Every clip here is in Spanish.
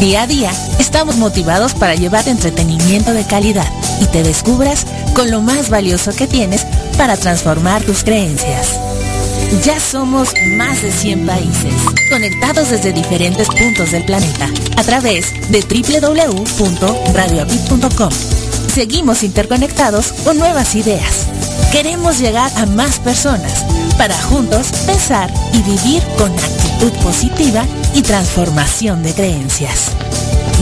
Día a día estamos motivados para llevar entretenimiento de calidad y te descubras con lo más valioso que tienes para transformar tus creencias. Ya somos más de 100 países, conectados desde diferentes puntos del planeta, a través de www.radioapit.com. Seguimos interconectados con nuevas ideas. Queremos llegar a más personas para juntos pensar y vivir con actitud positiva y transformación de creencias.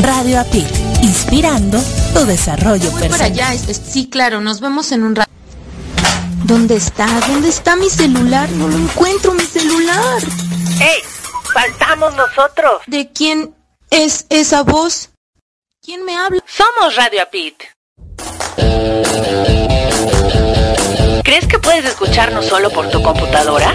Radio APIC, inspirando tu desarrollo Voy personal. para allá, es- sí, claro, nos vemos en un rato. ¿Dónde está? ¿Dónde está mi celular? No lo encuentro, mi celular. ¡Ey! ¡Faltamos nosotros! ¿De quién es esa voz? ¿Quién me habla? Somos Radio Apit. ¿Crees que puedes escucharnos solo por tu computadora?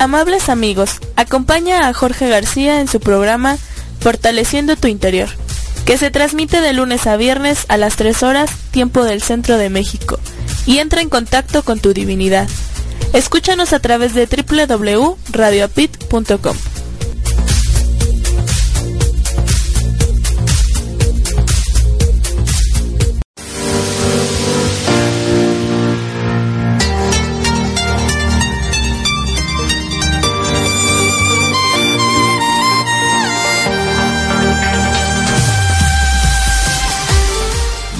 Amables amigos, acompaña a Jorge García en su programa Fortaleciendo tu Interior, que se transmite de lunes a viernes a las 3 horas, tiempo del centro de México, y entra en contacto con tu divinidad. Escúchanos a través de www.radioapit.com.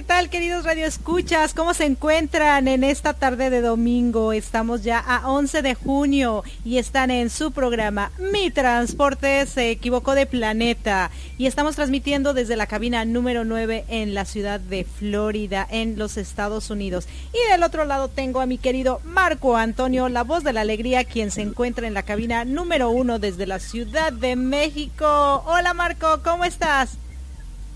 ¿qué tal, queridos Radio escuchas, ¿cómo se encuentran en esta tarde de domingo? Estamos ya a 11 de junio y están en su programa Mi Transporte se equivocó de planeta y estamos transmitiendo desde la cabina número 9 en la ciudad de Florida, en los Estados Unidos. Y del otro lado tengo a mi querido Marco Antonio, la voz de la alegría, quien se encuentra en la cabina número 1 desde la Ciudad de México. Hola Marco, ¿cómo estás?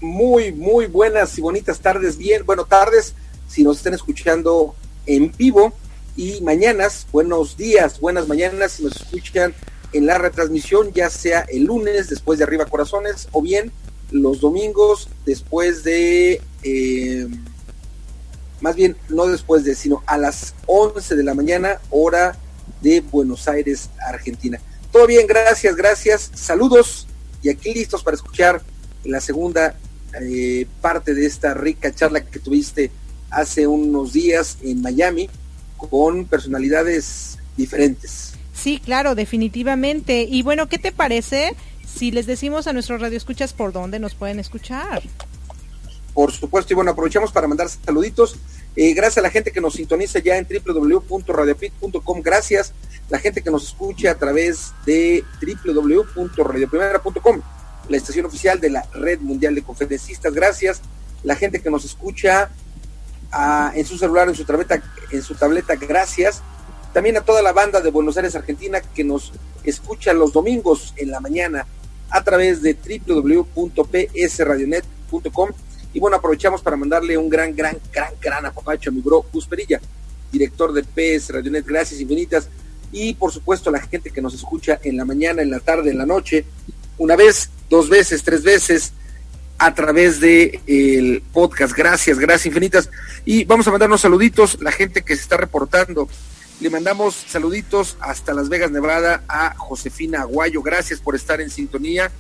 Muy, muy buenas y bonitas tardes. Bien, bueno, tardes si nos están escuchando en vivo y mañanas, buenos días, buenas mañanas si nos escuchan en la retransmisión, ya sea el lunes después de Arriba Corazones o bien los domingos después de, eh, más bien no después de, sino a las 11 de la mañana, hora de Buenos Aires, Argentina. Todo bien, gracias, gracias, saludos y aquí listos para escuchar la segunda eh, parte de esta rica charla que tuviste hace unos días en Miami con personalidades diferentes. Sí, claro, definitivamente. Y bueno, ¿qué te parece si les decimos a nuestros radioescuchas por dónde nos pueden escuchar? Por supuesto, y bueno, aprovechamos para mandar saluditos. Eh, gracias a la gente que nos sintoniza ya en www.radiopit.com. Gracias la gente que nos escucha a través de www.radioprimera.com la estación oficial de la Red Mundial de Conferencistas. Gracias. La gente que nos escucha en su celular, en su tableta, en su tableta, gracias. También a toda la banda de Buenos Aires, Argentina, que nos escucha los domingos en la mañana a través de www.psradionet.com. Y bueno, aprovechamos para mandarle un gran, gran, gran, gran apapacho a mi bro Gus director de PS Radionet. Gracias infinitas. Y por supuesto a la gente que nos escucha en la mañana, en la tarde, en la noche, una vez, dos veces, tres veces a través de el podcast. Gracias, gracias infinitas. Y vamos a mandarnos saluditos, la gente que se está reportando. Le mandamos saluditos hasta Las Vegas, Nevada, a Josefina Aguayo. Gracias por estar en sintonía.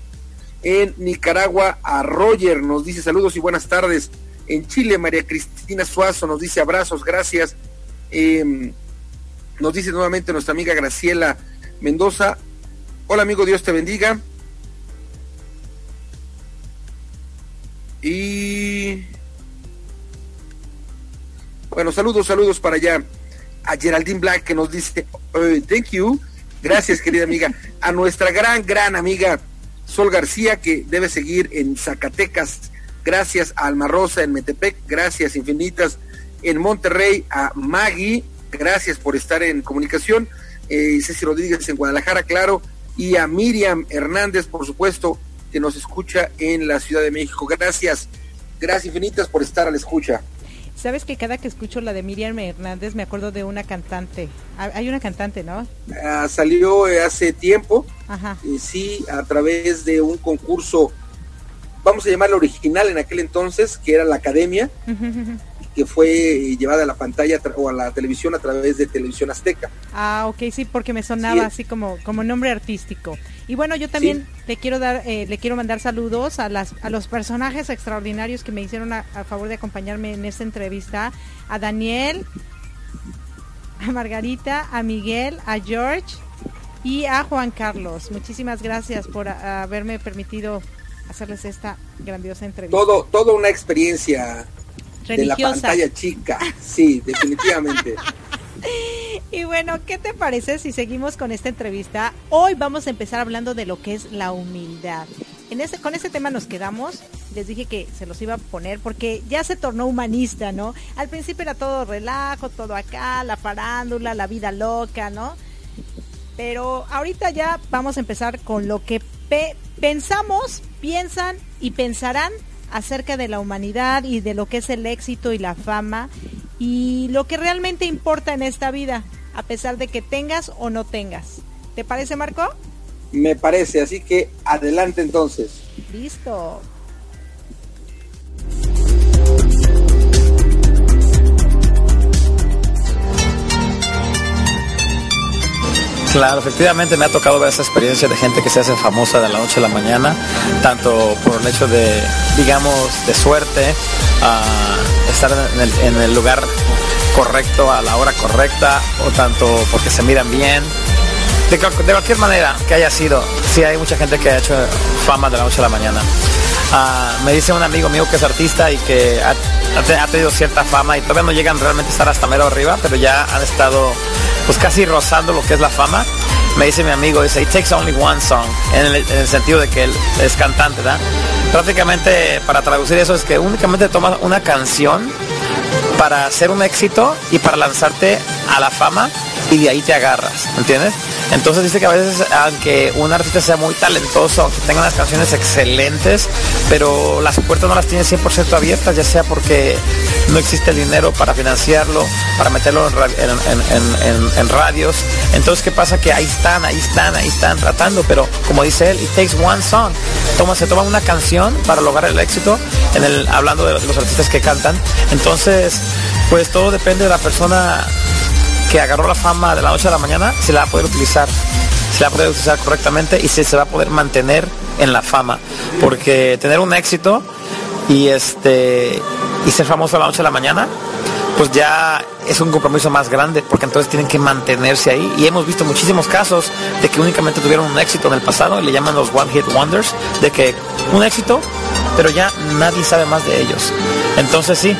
En Nicaragua, a Roger nos dice saludos y buenas tardes. En Chile, María Cristina Suazo nos dice abrazos, gracias. Em, nos dice nuevamente nuestra amiga Graciela Mendoza. Hola amigo, Dios te bendiga. Y bueno, saludos, saludos para allá a Geraldine Black que nos dice, thank you, gracias querida amiga, a nuestra gran, gran amiga Sol García que debe seguir en Zacatecas, gracias a Alma Rosa en Metepec, gracias infinitas en Monterrey, a Maggie, gracias por estar en comunicación, eh, Ceci Rodríguez en Guadalajara, claro, y a Miriam Hernández, por supuesto, que nos escucha en la Ciudad de México. Gracias, gracias infinitas por estar a la escucha. Sabes que cada que escucho la de Miriam Hernández me acuerdo de una cantante. Ah, hay una cantante, ¿no? Ah, salió eh, hace tiempo, Ajá. Eh, sí, a través de un concurso, vamos a llamarlo original en aquel entonces, que era la Academia, que fue llevada a la pantalla o a la televisión a través de Televisión Azteca. Ah, ok, sí, porque me sonaba así como, como nombre artístico. Y bueno, yo también le quiero dar, eh, le quiero mandar saludos a las, a los personajes extraordinarios que me hicieron a, favor de acompañarme en esta entrevista, a Daniel, a Margarita, a Miguel, a George y a Juan Carlos. Muchísimas gracias por haberme permitido hacerles esta grandiosa entrevista. Todo, toda una experiencia de la pantalla chica. Sí, definitivamente. y bueno, ¿qué te parece si seguimos con esta entrevista? Hoy vamos a empezar hablando de lo que es la humildad. En con este tema nos quedamos. Les dije que se los iba a poner porque ya se tornó humanista, ¿no? Al principio era todo relajo, todo acá, la farándula, la vida loca, ¿no? Pero ahorita ya vamos a empezar con lo que pensamos, piensan y pensarán acerca de la humanidad y de lo que es el éxito y la fama y lo que realmente importa en esta vida, a pesar de que tengas o no tengas. ¿Te parece, Marco? Me parece, así que adelante entonces. Listo. Claro, efectivamente me ha tocado ver esa experiencia de gente que se hace famosa de la noche a la mañana, tanto por el hecho de, digamos, de suerte, estar en el, lugar correcto a la hora correcta, o tanto porque se miran bien. De, cualquier manera que haya sido, sí hay mucha gente que ha hecho fama de la noche a la mañana. Ah, me dice un amigo mío que es artista y que ha, ha, tenido cierta fama y todavía no llegan realmente a estar hasta mero arriba, pero ya han estado pues casi rozando lo que es la fama. Me dice mi amigo, dice, it takes only one song, en el, en el sentido de que él es cantante, ¿verdad? Prácticamente para traducir eso es que únicamente tomas una canción para hacer un éxito y para lanzarte a la fama y de ahí te agarras, ¿entiendes? Entonces dice que a veces, aunque un artista sea muy talentoso, que tenga unas canciones excelentes, pero las puertas no las tiene 100% abiertas, ya sea porque no existe el dinero para financiarlo, para meterlo en, radios. Entonces, ¿qué pasa? Que ahí están, ahí están, ahí están tratando, pero como dice él, it takes one song. Toma, se toma una canción para lograr el éxito, en el, hablando de los artistas que cantan. Entonces, pues todo depende de la persona que agarró la fama de la noche a la mañana, se la va a poder utilizar, se la va a poder utilizar correctamente y se, se va a poder mantener en la fama. Porque tener un éxito y este y ser famoso a la noche a la mañana, pues ya es un compromiso más grande, porque entonces tienen que mantenerse ahí. Y hemos visto muchísimos casos de que únicamente tuvieron un éxito en el pasado, y le llaman los One Hit Wonders, de que un éxito, pero ya nadie sabe más de ellos. Entonces sí,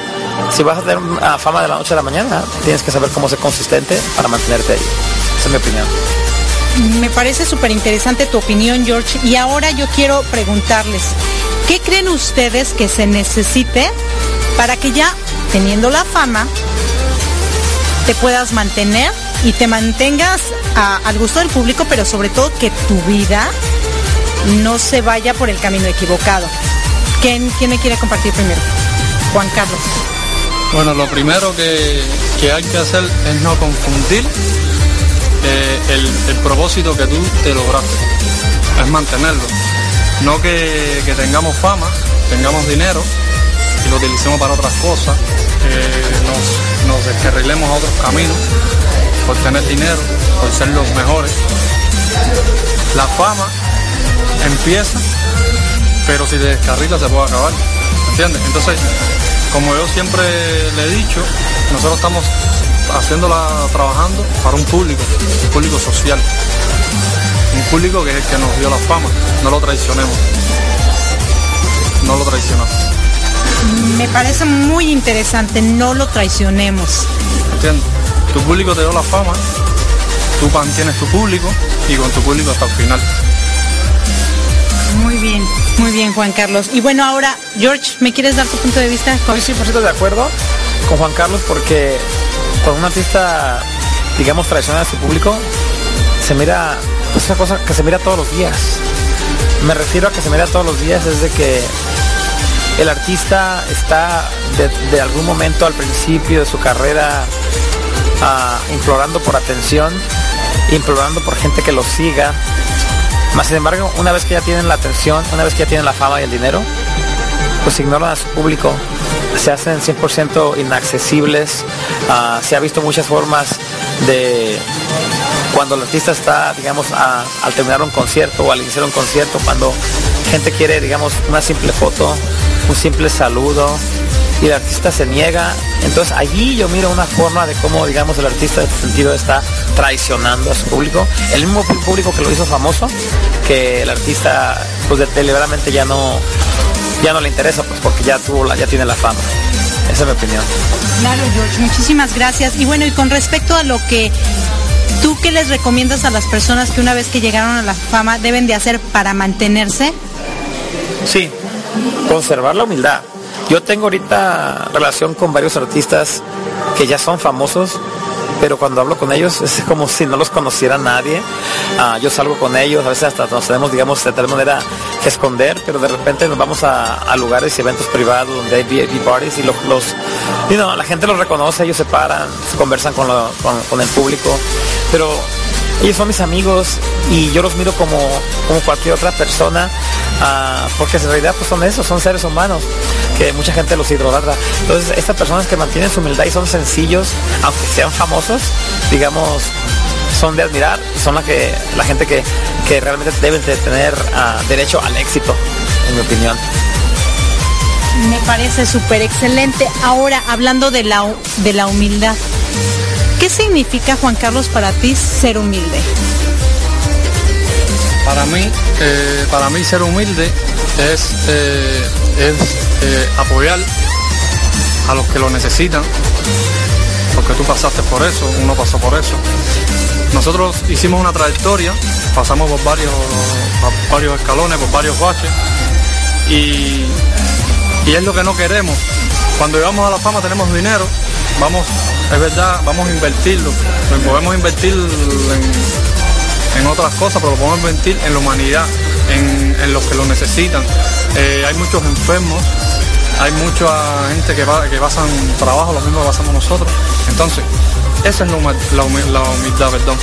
si vas a tener una fama de la noche a la mañana, tienes que saber cómo ser consistente para mantenerte ahí. Esa es mi opinión. Me parece súper interesante tu opinión, George. Y ahora yo quiero preguntarles, ¿qué creen ustedes que se necesite para que ya teniendo la fama te puedas mantener y te mantengas al gusto del público, pero sobre todo que tu vida no se vaya por el camino equivocado? ¿Quién, quién me quiere compartir primero? Juan Carlos. Bueno, lo primero que, hay que hacer es no confundir eh, el, propósito que tú te lograste, es mantenerlo. No que, tengamos fama, tengamos dinero y lo utilicemos para otras cosas, nos, nos descarrilemos a otros caminos por tener dinero, por ser los mejores. La fama empieza, pero si te descarrila se puede acabar, ¿entiendes? Entonces, como yo siempre le he dicho, nosotros estamos haciéndola trabajando para un público, un público social. Un público que es el que nos dio la fama. No lo traicionemos. No lo traicionamos. Me parece muy interesante, no lo traicionemos. ¿Entiendes? Tu público te dio la fama, tú mantienes tu público y con tu público hasta el final. Muy bien, Juan Carlos. Y bueno, ahora, George, ¿me quieres dar tu punto de vista? Estoy 100% de acuerdo con Juan Carlos porque cuando un artista, digamos, traiciona a su público, se mira, es una cosa que se mira todos los días. Me refiero a que se mira todos los días desde que el artista está de, algún momento al principio de su carrera ah, implorando por atención, implorando por gente que lo siga, más sin embargo, una vez que ya tienen la atención, una vez que ya tienen la fama y el dinero, pues ignoran a su público, se hacen 100% inaccesibles. Ah, se ha visto muchas formas de cuando el artista está, digamos, al terminar un concierto o al iniciar un concierto, cuando gente quiere, digamos, una simple foto, un simple saludo, y el artista se niega. Entonces allí yo miro una forma de cómo, digamos, el artista en este sentido está traicionando a su público. El mismo público que lo hizo famoso, que el artista pues deliberadamente ya no, ya no le interesa, pues porque ya tuvo la, ya tiene la fama. Esa es mi opinión. Claro, George, muchísimas gracias. Y bueno, y con respecto a lo que ¿Tú qué les recomiendas a las personas que una vez que llegaron a la fama deben de hacer para mantenerse? Sí, conservar la humildad. Yo tengo ahorita relación con varios artistas que ya son famosos, pero cuando hablo con ellos es como si no los conociera nadie. Ah, yo salgo con ellos, a veces hasta nos tenemos, digamos, de tal manera que esconder, pero de repente nos vamos a, lugares y eventos privados donde hay VIP parties y los, los la gente los reconoce, ellos se paran, se conversan con, con el público, pero ellos son mis amigos y yo los miro como, como cualquier otra persona, ah, porque en realidad pues son esos, son seres humanos, que mucha gente los idolatra. Entonces, estas personas que mantienen su humildad y son sencillos, aunque sean famosos, digamos, son de admirar son la, que, la gente que, realmente deben de tener ah, derecho al éxito, en mi opinión. Me parece súper excelente. Ahora, hablando de la, de la humildad, ¿Qué significa, Juan Carlos, para ti ser humilde? Para mí, eh, para mí ser humilde es, eh, eh, apoyar a los que lo necesitan, porque tú pasaste por eso, uno pasó por eso. Nosotros hicimos una trayectoria, pasamos por varios, varios escalones, por varios baches, y, y es lo que no queremos. Cuando llegamos a la fama tenemos dinero, vamos, es verdad, vamos a invertirlo, podemos invertir en, en otras cosas, pero lo podemos invertir en la humanidad, en, en los que lo necesitan. Eh, hay muchos enfermos, hay mucha gente que, va, que pasan trabajo, lo mismo que pasamos nosotros. Entonces, esa es la, huma- la humi- la humildad, perdón.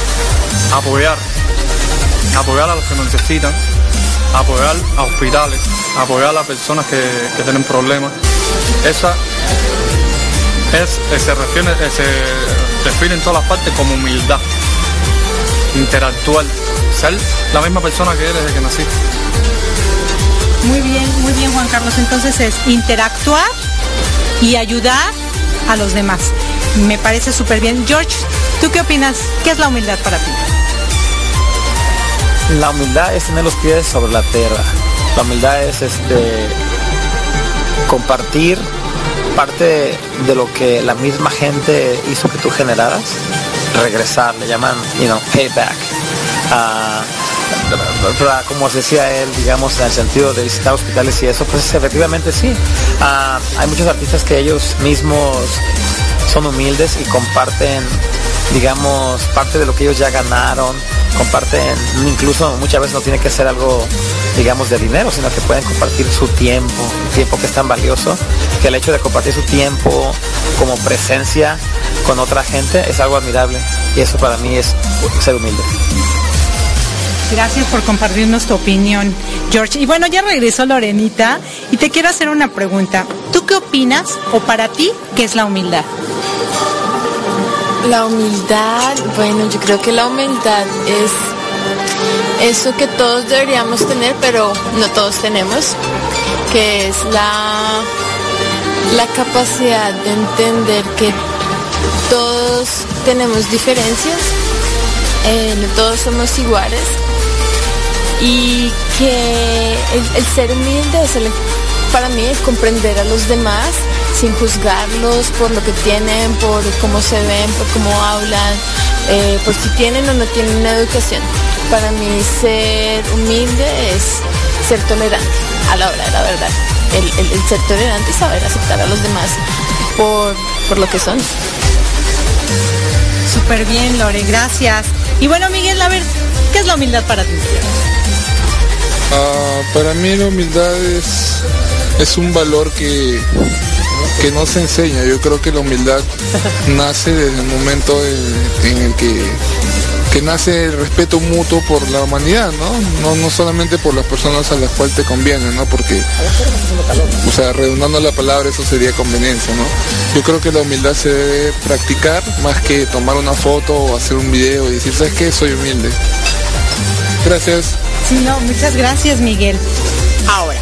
Apoyar, apoyar a los que nos necesitan, apoyar a hospitales, apoyar a personas que, que tienen problemas. Esa es, eh, se refiere, eh, se define en todas las partes como humildad. Interactuar, ser la misma persona que eres desde que naciste. Muy bien, muy bien Juan Carlos. Entonces es interactuar y ayudar a los demás. Me parece súper bien. George, ¿tú qué opinas? ¿Qué es la humildad para ti? La humildad es tener los pies sobre la tierra. La humildad es este compartir parte de lo que la misma gente hizo que tú generaras, regresar, le llaman, you know, payback. Para- como decía él, digamos, en el sentido de visitar hospitales y eso, pues efectivamente sí. Ah, hay muchos artistas que ellos mismos son humildes y comparten, digamos, parte de lo que ellos ya ganaron, comparten, incluso muchas veces no tiene que ser algo, digamos, de dinero, sino que pueden compartir su tiempo, tiempo que es tan valioso, que el hecho de compartir su tiempo como presencia con otra gente es algo admirable y eso para mí es ser humilde. Gracias por compartirnos tu opinión, George. Y bueno, ya regresó Lorenita y te quiero hacer una pregunta. ¿Tú qué opinas o para ti qué es la humildad? La humildad, bueno, yo creo que la humildad es eso que todos deberíamos tener, pero no todos tenemos, que es la, la capacidad de entender que todos tenemos diferencias, eh, no todos somos iguales y que el, ser humilde es el- para mí es comprender a los demás sin juzgarlos por lo que tienen, por cómo se ven, por cómo hablan, eh, por si tienen o no tienen una educación. Para mí ser humilde es ser tolerante a la hora de la verdad. El, el- el ser tolerante y saber aceptar a los demás por, por lo que son. Súper bien, Lore, gracias. Y bueno, Miguel, a ver, ¿qué es la humildad para ti? Ah, para mí la humildad es, es un valor que, que no se enseña. Yo creo que la humildad nace desde el momento en, en el que, que nace el respeto mutuo por la humanidad, ¿no? ¿no? No solamente por las personas a las cuales te conviene, ¿no? Porque, o sea, redundando la palabra, eso sería conveniencia, ¿no? Yo creo que la humildad se debe practicar más que tomar una foto o hacer un video y decir, ¿sabes qué? Soy humilde. Gracias. Sí, no, muchas gracias, Miguel. Ahora,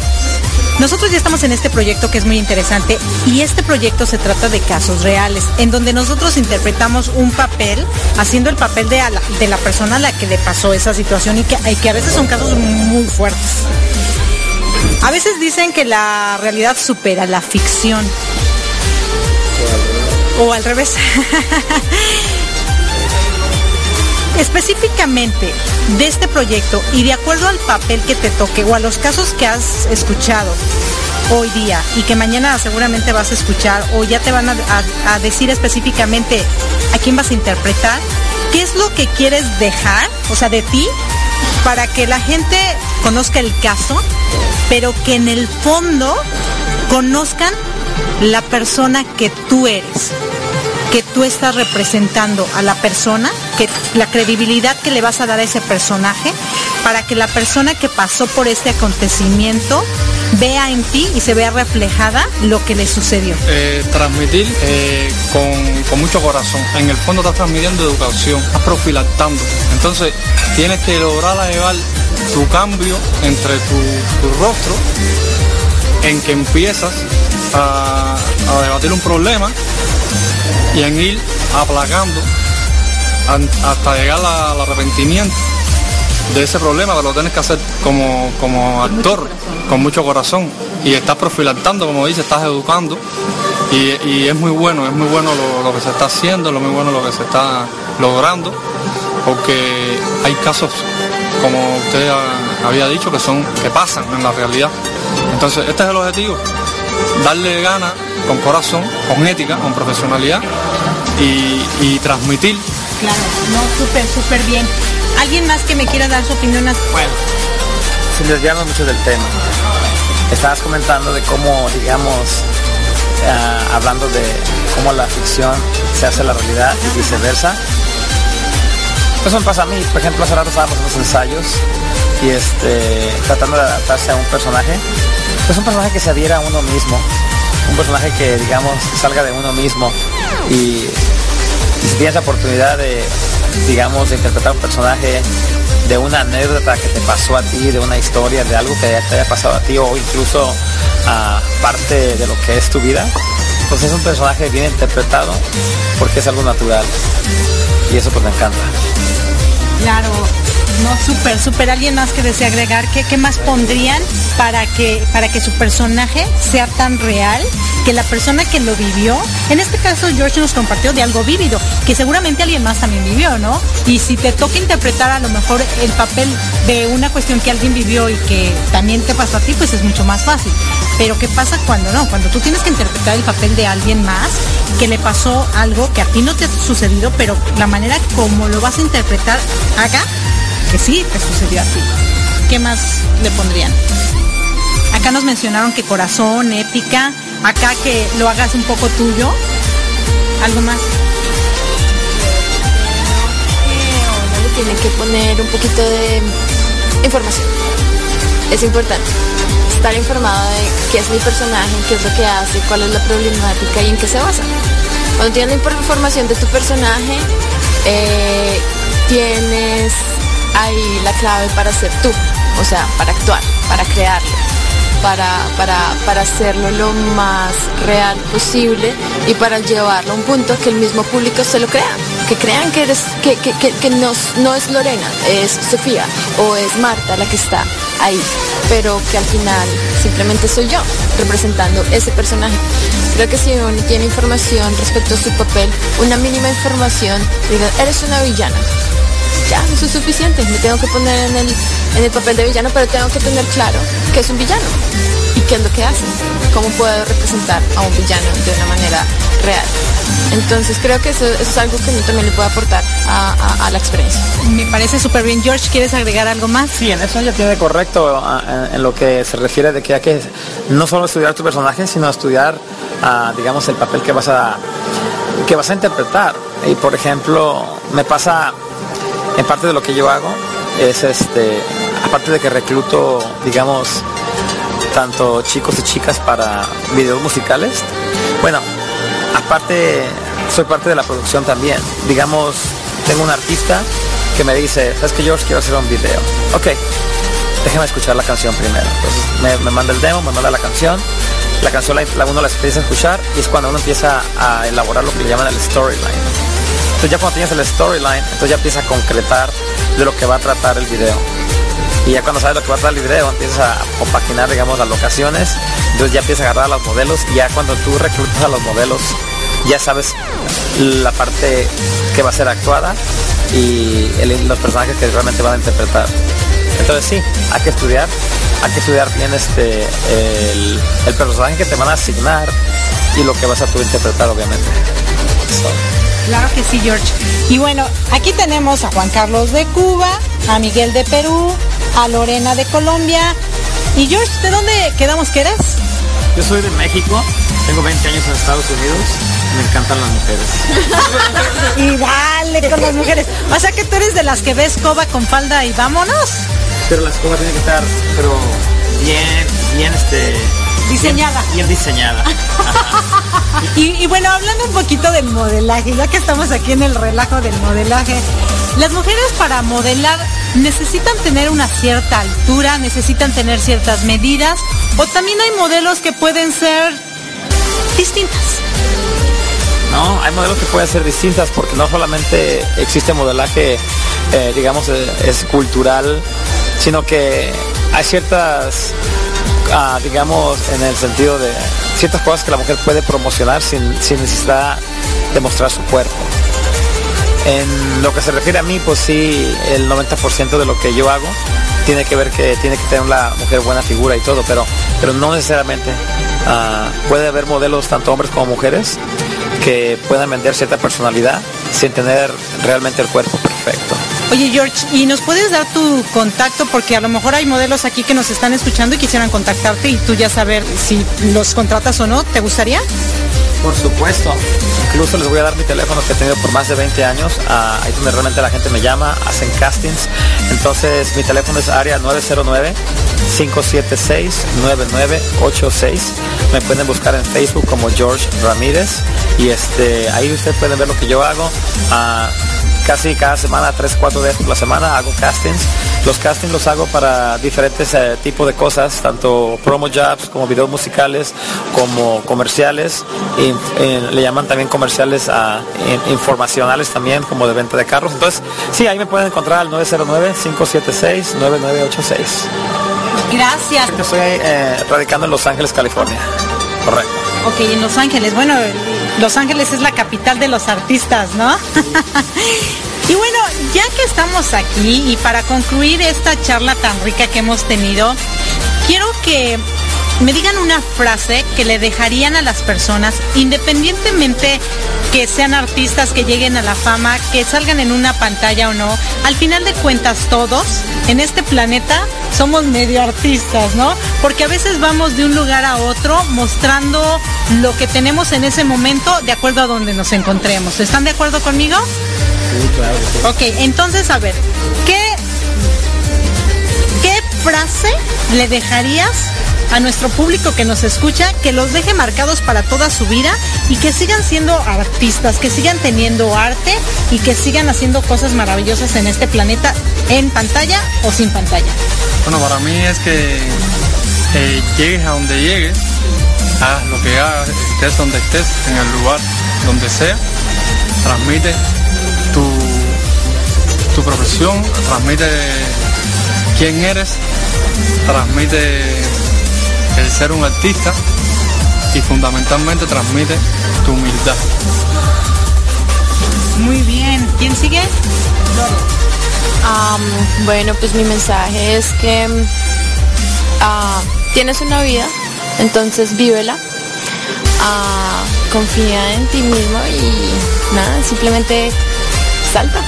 nosotros ya estamos en este proyecto que es muy interesante y este proyecto se trata de casos reales, en donde nosotros interpretamos un papel, haciendo el papel de, la, de la persona a la que le pasó esa situación y que, y que a veces son casos muy fuertes. A veces dicen que la realidad supera la ficción. O al revés. específicamente de este proyecto y de acuerdo al papel que te toque o a los casos que has escuchado hoy día y que mañana seguramente vas a escuchar o ya te van a, decir específicamente a quién vas a interpretar, qué es lo que quieres dejar, o sea, de ti, para que la gente conozca el caso, pero que en el fondo conozcan la persona que tú eres que tú estás representando a la persona, la credibilidad que le vas a dar a ese personaje, para que la persona que pasó por este acontecimiento vea en ti y se vea reflejada lo que le sucedió. eh, transmitir eh, con, mucho corazón. En el fondo estás transmitiendo educación, estás profilactando. Entonces tienes que lograr llevar tu cambio entre tu, rostro en que empiezas a, a debatir un problema y en ir aplacando an- hasta llegar a- al arrepentimiento de ese problema, pero lo tienes que hacer como, como actor, con mucho corazón. Y estás profilactando, como dice, estás educando. Y, es muy bueno, es muy bueno lo, que se está haciendo, lo muy bueno lo que se está logrando, porque hay casos, como usted había dicho, que son, que pasan en la realidad. Entonces, este es el objetivo, darle ganas con corazón, con ética, con profesionalidad y, transmitir. Claro, no, súper, súper bien. ¿Alguien más que me quiera dar su opinión? Bueno, sin desviarnos mucho del tema. Estabas comentando de cómo, digamos, eh, hablando de cómo la ficción se hace la realidad y viceversa. Eso me pasa a mí. Por ejemplo, hace rato estábamos en los ensayos y este, tratando de adaptarse a un personaje. Es un personaje que se adhiera a uno mismo. Un personaje que, digamos, salga de uno mismo y, si tienes la oportunidad de, digamos, de interpretar un personaje de una anécdota que te pasó a ti, de una historia, de algo que te haya pasado a ti o incluso a parte de lo que es tu vida, pues es un personaje bien interpretado porque es algo natural y eso pues me encanta. Claro, no, súper, súper. ¿Alguien más que desea agregar? ¿Qué, ¿Qué, más pondrían para que, para que su personaje sea tan real que la persona que lo vivió, en este caso George nos compartió de algo vívido, que seguramente alguien más también vivió, ¿no? Y si te toca interpretar a lo mejor el papel de una cuestión que alguien vivió y que también te pasó a ti, pues es mucho más fácil. Pero ¿qué pasa cuando no? Cuando tú tienes que interpretar el papel de alguien más que le pasó algo que a ti no te ha sucedido, pero la manera como lo vas a interpretar haga que sí te sucedió a ti. ¿Qué más le pondrían? Acá nos mencionaron que corazón, épica, acá que lo hagas un poco tuyo. ¿Algo más? le tiene que poner un poquito de información. Es importante estar informado de qué es mi personaje, qué es lo que hace, cuál es la problemática y en qué se basa. Cuando tienes información de tu personaje, eh, tienes ahí la clave para ser tú, o sea, para actuar, para crearlo, para, para, hacerlo lo más real posible y para llevarlo a un punto que el mismo público se lo crea, que crean que, eres, que, que, no, no es Lorena, es Sofía o es Marta la que está ahí, pero que al final simplemente soy yo representando ese personaje. Creo que si uno tiene información respecto a su papel, una mínima información, diga, eres una villana, ya, eso es suficiente. Me tengo que poner en el, en el papel de villano, pero tengo que tener claro que es un villano y qué es lo que hace. Cómo puedo representar a un villano de una manera real. Entonces creo que eso, es algo que uno también le puede aportar a, la experiencia. Me parece súper bien. George, ¿quieres agregar algo más? Sí, en eso ya tiene correcto en, lo que se refiere de que hay que no solo estudiar tu personaje, sino estudiar, digamos, el papel que vas a que vas a interpretar. Y por ejemplo, me pasa en parte de lo que yo hago es este, aparte de que recluto, digamos, tanto chicos y chicas para videos musicales, bueno, aparte soy parte de la producción también. Digamos, tengo un artista que me dice, ¿sabes que George? Quiero hacer un video. Ok, déjeme escuchar la canción primero. Entonces me, manda el demo, me manda la canción. La canción la, uno la empieza a escuchar y es cuando uno empieza a elaborar lo que llaman el storyline. Entonces ya cuando tienes el storyline, entonces ya empieza a concretar de lo que va a tratar el video. Y ya cuando sabes lo que va a tratar el video, empiezas a compaginar, digamos, las locaciones. Entonces ya empiezas a agarrar a los modelos. Y ya cuando tú reclutas a los modelos, ya sabes la parte que va a ser actuada y los personajes que realmente van a interpretar. Entonces sí, hay que estudiar, hay que estudiar bien este el, personaje que te van a asignar y lo que vas a tú interpretar, obviamente. Claro que sí, George. Y bueno, aquí tenemos a Juan Carlos de Cuba, a Miguel de Perú, a Lorena de Colombia. Y George, ¿de dónde quedamos que eres? Yo soy de México, tengo 20 años en Estados Unidos, me encantan las mujeres. y dale con las mujeres. O sea que tú eres de las que ves coba con falda y vámonos. Pero la escoba tiene que estar, pero bien, bien este Diseñada. Bien, diseñada. y, bueno, hablando un poquito del modelaje, ya que estamos aquí en el relajo del modelaje, las mujeres para modelar necesitan tener una cierta altura, necesitan tener ciertas medidas, o también hay modelos que pueden ser distintas. No, hay modelos que pueden ser distintas porque no solamente existe modelaje, eh, digamos, eh, es cultural, sino que hay ciertas, digamos, en el sentido de ciertas cosas que la mujer puede promocionar sin, sin necesidad de mostrar su cuerpo. En lo que se refiere a mí, pues sí, el 90% de lo que yo hago tiene que ver que tiene que tener la mujer buena figura y todo, pero, pero no necesariamente. Ah, puede haber modelos tanto hombres como mujeres que puedan vender cierta personalidad sin tener realmente el cuerpo perfecto. Oye George, ¿y nos puedes dar tu contacto? Porque a lo mejor hay modelos aquí que nos están escuchando y quisieran contactarte y tú ya saber si los contratas o no. ¿Te gustaría? Por supuesto. Incluso les voy a dar mi teléfono que he tenido por más de 20 años. Ah, ahí donde realmente la gente me llama, hacen castings. Entonces mi teléfono es área 909-576-9986. Me pueden buscar en Facebook como George Ramírez. Y este, ahí ustedes pueden ver lo que yo hago. Ah, casi cada semana, tres, cuatro veces por la semana hago castings. Los castings los hago para diferentes eh, tipos de cosas, tanto promo jobs como videos musicales, como comerciales. Y, eh, le llaman también comerciales a, in- informacionales también, como de venta de carros. Entonces, sí, ahí me pueden encontrar al 909-576-9986. Gracias. Estoy eh, radicando en Los Ángeles, California. Correcto. Ok, en Los Ángeles. Bueno, Los Ángeles es la capital de los artistas, ¿no? y bueno, ya que estamos aquí y para concluir esta charla tan rica que hemos tenido, quiero que me digan una frase que le dejarían a las personas, independientemente que sean artistas, que lleguen a la fama, que salgan en una pantalla o no. Al final de cuentas, todos en este planeta somos medio artistas, ¿no? Porque a veces vamos de un lugar a otro mostrando lo que tenemos en ese momento de acuerdo a donde nos encontremos. ¿Están de acuerdo conmigo? Ok, entonces a ver, ¿qué, ¿qué frase le dejarías a nuestro público que nos escucha, que los deje marcados para toda su vida y que sigan siendo artistas, que sigan teniendo arte y que sigan haciendo cosas maravillosas en este planeta, en pantalla o sin pantalla? Bueno, para mí es que eh, llegues a donde llegues, hagas lo que hagas, estés donde estés, en el lugar donde sea, transmite tu, tu profesión, transmite quién eres, transmite el ser un artista y fundamentalmente transmite tu humildad. Muy bien. ¿Quién sigue? Bueno, pues mi mensaje es que ah, tienes una vida, entonces vívela. Ah, confía en ti mismo y nada, simplemente salta.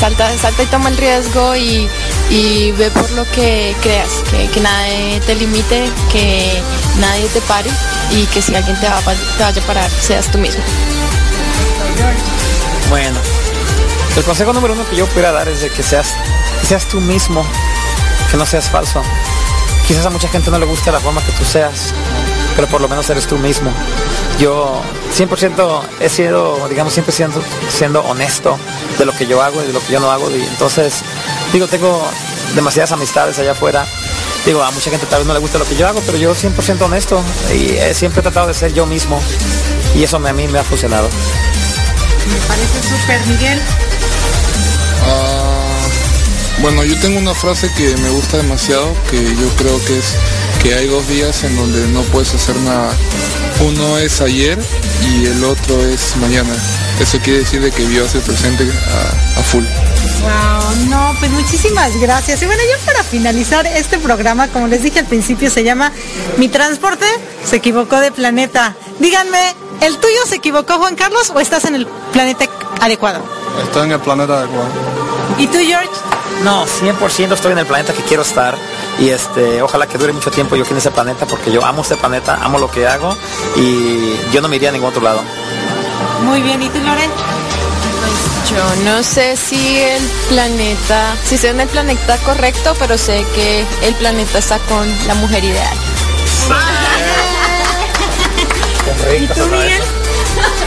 Salta, salta y toma el riesgo y, y ve por lo que creas, que, que nadie te limite, que nadie te pare y que si alguien te, va, te vaya a parar, seas tú mismo. Bueno, el consejo número uno que yo pudiera dar es de que seas, seas tú mismo, que no seas falso. Quizás a mucha gente no le gusta la forma que tú seas, pero por lo menos eres tú mismo. Yo 100% he sido, digamos, siempre siendo, siendo honesto de lo que yo hago y de lo que yo no hago. Y entonces, digo, tengo demasiadas amistades allá afuera. Digo, a mucha gente tal vez no le gusta lo que yo hago, pero yo 100% honesto y eh, siempre he tratado de ser yo mismo. Y eso me- a mí me ha funcionado. Me parece súper, Miguel. Ah, bueno, yo tengo una frase que me gusta demasiado, que yo creo que es que hay dos días en donde no puedes hacer nada. Uno es ayer y el otro es mañana. Eso quiere decir de que vivas el presente a, a full. Wow, no, pues muchísimas gracias. Y bueno, ya para finalizar este programa, como les dije al principio, se llama Mi transporte se equivocó de planeta. Díganme, ¿el tuyo se equivocó, Juan Carlos, o estás en el planeta adecuado? Estoy en el planeta adecuado. ¿Y tú, George? No, 100% estoy en el planeta que quiero estar y este, ojalá que dure mucho tiempo yo aquí en ese planeta porque yo amo este planeta, amo lo que hago y yo no me iría a ningún otro lado. Muy bien, ¿y tú, Loren? Yo no sé si el planeta, si estoy en el planeta correcto, pero sé que el planeta está con la mujer ideal. ¿Y tú, Miguel?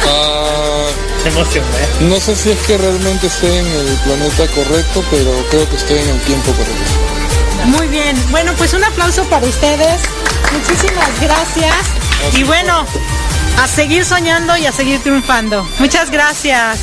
Ah, emocioné. no sé si es que realmente estoy en el planeta correcto, pero creo que estoy en el tiempo correcto. Muy bien. Bueno, pues un aplauso para ustedes. Muchísimas gracias. Y bueno, a seguir soñando y a seguir triunfando. Muchas gracias.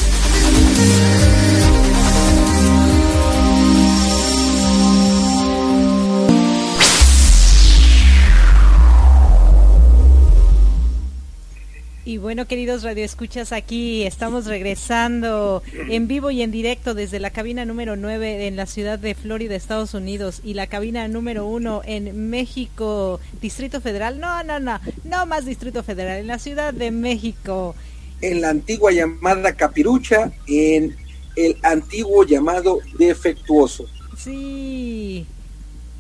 Bueno, queridos radioescuchas, aquí estamos regresando en vivo y en directo desde la cabina número 9 en la ciudad de Florida, Estados Unidos, y la cabina número 1 en México, Distrito Federal. No, no, no, no más Distrito Federal, en la Ciudad de México. En la antigua llamada Capirucha, en el antiguo llamado Defectuoso. Sí.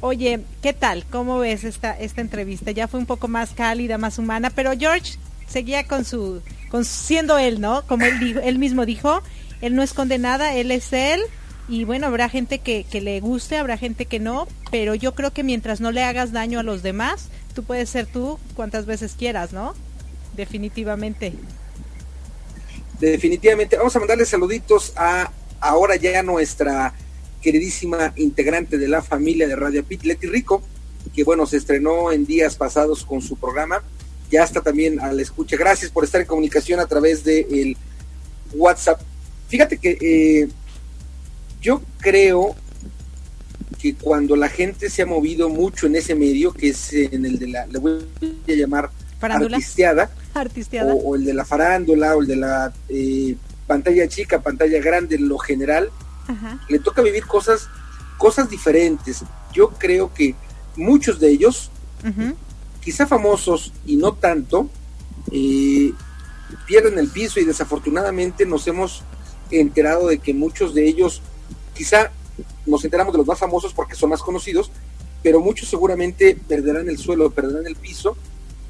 Oye, ¿qué tal? ¿Cómo ves esta, esta entrevista? Ya fue un poco más cálida, más humana, pero George, seguía con su, con siendo él, ¿no? Como él él mismo dijo, él no esconde nada, él es él. Y bueno, habrá gente que, que le guste, habrá gente que no, pero yo creo que mientras no le hagas daño a los demás, tú puedes ser tú cuantas veces quieras, ¿no? Definitivamente. Definitivamente. Vamos a mandarle saluditos a ahora ya nuestra queridísima integrante de la familia de Radio Pit, Leti Rico, que bueno, se estrenó en días pasados con su programa ya está también a la escucha. Gracias por estar en comunicación a través del el WhatsApp. Fíjate que eh, yo creo que cuando la gente se ha movido mucho en ese medio, que es en el de la, le voy a llamar artisteada, O, el de la farándula, o el de la eh, pantalla chica, pantalla grande, en lo general, le toca vivir cosas, cosas diferentes. Yo creo que muchos de ellos quizá famosos y no tanto, eh, pierden el piso y desafortunadamente nos hemos enterado de que muchos de ellos, quizá nos enteramos de los más famosos porque son más conocidos, pero muchos seguramente perderán el suelo, perderán el piso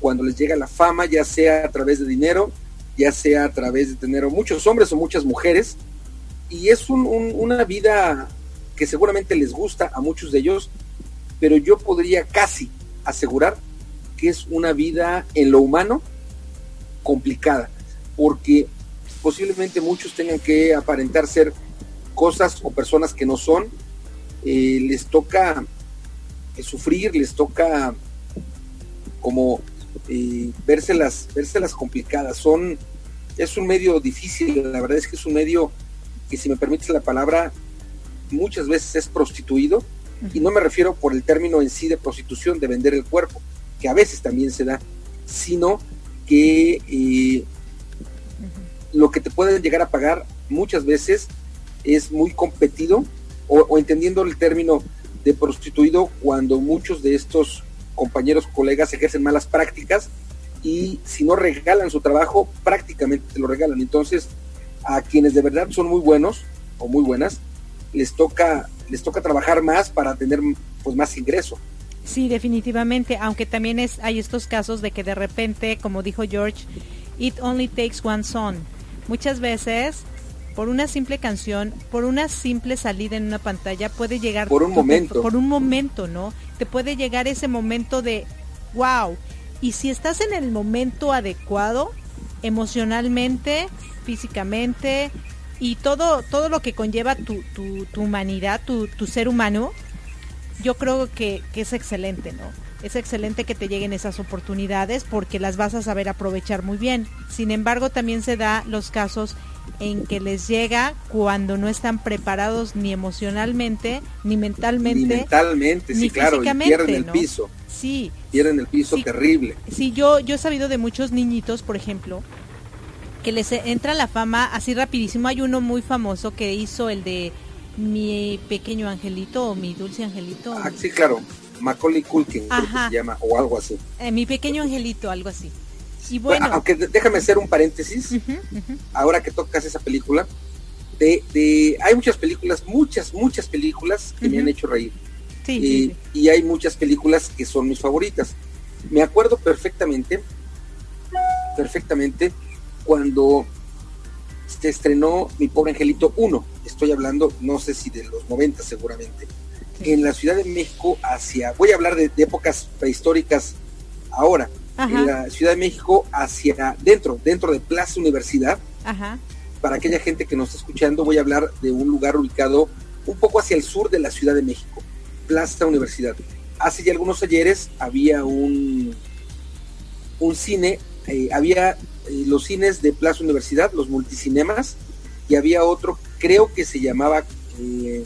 cuando les llega la fama, ya sea a través de dinero, ya sea a través de tener muchos hombres o muchas mujeres, y es una vida que seguramente les gusta a muchos de ellos, pero yo podría casi asegurar que es una vida en lo humano complicada, porque posiblemente muchos tengan que aparentar ser cosas o personas que no son, eh, les toca eh, sufrir, les toca como eh, vérselas, vérselas complicadas, son, es un medio difícil, la verdad es que es un medio que si me permites la palabra, muchas veces es prostituido, y no me refiero por el término en sí de prostitución, de vender el cuerpo, que a veces también se da, sino que eh, lo que te pueden llegar a pagar muchas veces es muy competido o, entendiendo el término de prostituido cuando muchos de estos compañeros, colegas ejercen malas prácticas y si no regalan su trabajo, prácticamente te lo regalan. Entonces, a quienes de verdad son muy buenos o muy buenas, les toca, les toca trabajar más para tener pues más ingreso. Sí, definitivamente, aunque también es, hay estos casos de que de repente, como dijo George, it only takes one song. Muchas veces, por una simple canción, por una simple salida en una pantalla, puede llegar... Por un momento. Por un momento, ¿no? Te puede llegar ese momento de, wow. Y si estás en el momento adecuado, emocionalmente, físicamente, y todo, todo lo que conlleva tu, tu, tu humanidad, tu, tu ser humano, yo creo que, es excelente, ¿no? Es excelente que te lleguen esas oportunidades porque las vas a saber aprovechar muy bien. Sin embargo, también se da los casos en que les llega cuando no están preparados ni emocionalmente, ni mentalmente. Ni mentalmente, sí, claro, y pierden el piso. Sí. Pierden el piso terrible. Sí, yo, yo he sabido de muchos niñitos, por ejemplo, que les entra la fama así rapidísimo. Hay uno muy famoso que hizo el de mi pequeño angelito o mi dulce angelito. Ah, sí, claro. Macaulay Culkin se llama o algo así. Eh, mi pequeño angelito, algo así. Y bueno, aunque déjame hacer un paréntesis. Ahora que tocas esa película, de, de, hay muchas películas, muchas, muchas películas que me han hecho reír. Sí, y hay muchas películas que son mis favoritas. Me acuerdo perfectamente, perfectamente, cuando se estrenó Mi Pobre Angelito 1. Estoy hablando, no sé si de los 90 seguramente. En la Ciudad de México hacia, voy a hablar de, épocas prehistóricas ahora. En la Ciudad de México hacia dentro, dentro de Plaza Universidad. Para aquella gente que nos está escuchando, voy a hablar de un lugar ubicado un poco hacia el sur de la Ciudad de México, Plaza Universidad. Hace ya algunos ayeres había un, un cine, eh, había eh, los cines de Plaza Universidad, los multicinemas, y había otro, creo que se llamaba eh,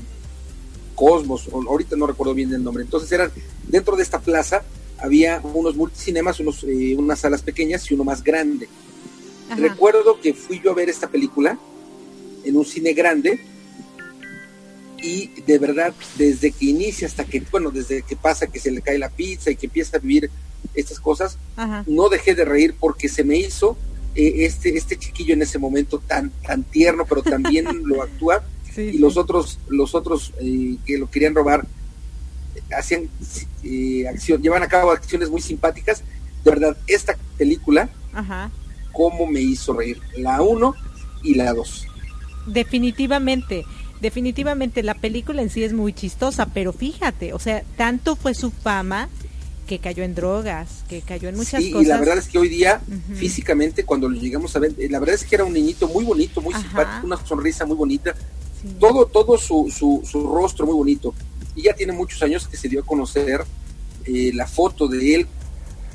Cosmos, ahorita no recuerdo bien el nombre. Entonces eran, dentro de esta plaza había unos multicinemas, unos, eh, unas salas pequeñas y uno más grande. Recuerdo que fui yo a ver esta película en un cine grande y de verdad desde que inicia hasta que, bueno, desde que pasa que se le cae la pizza y que empieza a vivir estas cosas, no dejé de reír porque se me hizo eh, este, este chiquillo en ese momento tan, tan tierno, pero también lo actúa. y los otros, los otros eh, que lo querían robar hacían eh, acción, llevan a cabo acciones muy simpáticas. De verdad, esta película, cómo me hizo reír. La uno y la dos. Definitivamente. Definitivamente la película en sí es muy chistosa, pero fíjate, o sea, tanto fue su fama que cayó en drogas, que cayó en muchas sí, cosas. Y la verdad es que hoy día, físicamente, cuando lo llegamos a ver, la verdad es que era un niñito muy bonito, muy simpático, una sonrisa muy bonita, todo, todo su, su, su, rostro muy bonito. Y ya tiene muchos años que se dio a conocer eh, la foto de él,